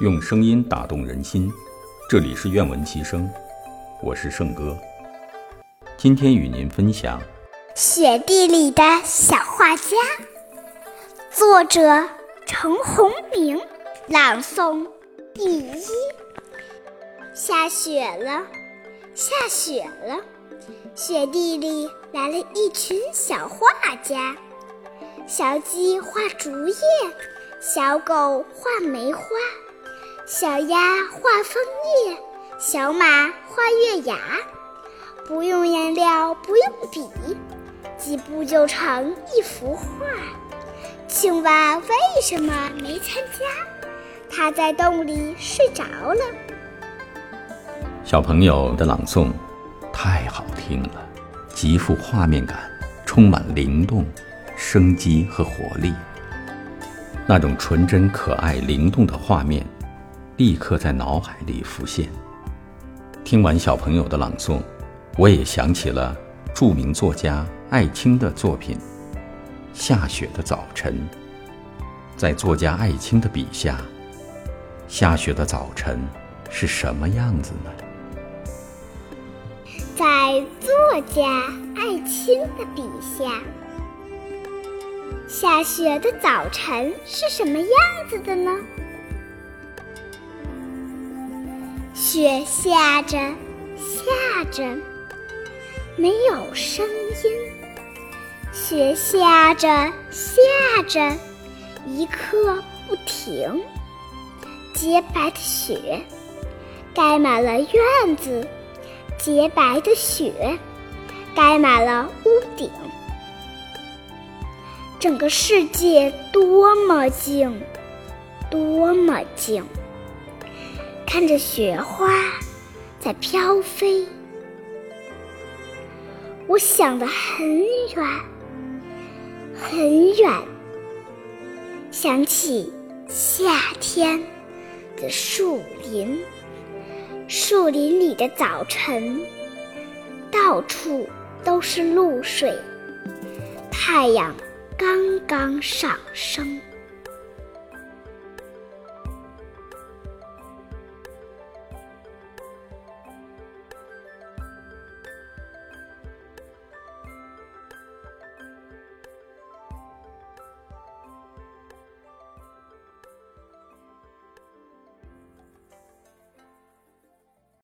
用声音打动人心，这里是愿闻其声，我是圣哥。今天与您分享《雪地里的小画家》，作者程红明，朗诵第一。下雪了，下雪了，雪地里来了一群小画家，小鸡画竹叶。小狗画梅花，小鸭画枫叶，小马画月牙。不用颜料，不用笔，几步就成一幅画。青蛙为什么没参加？它在洞里睡着了。小朋友的朗诵太好听了，极富画面感，充满灵动、生机和活力。那种纯真、可爱、灵动的画面，立刻在脑海里浮现。听完小朋友的朗诵，我也想起了著名作家艾青的作品《下雪的早晨》。在作家艾青的笔下，下雪的早晨是什么样子呢？在作家艾青的笔下。下雪的早晨是什么样子的呢？雪下着，下着，没有声音。雪下着，下着，一刻不停。洁白的雪盖满了院子，洁白的雪盖满了屋顶。整个世界多么静，多么静！看着雪花在飘飞，我想得很远，很远，想起夏天的树林，树林里的早晨，到处都是露水，太阳。刚刚上升。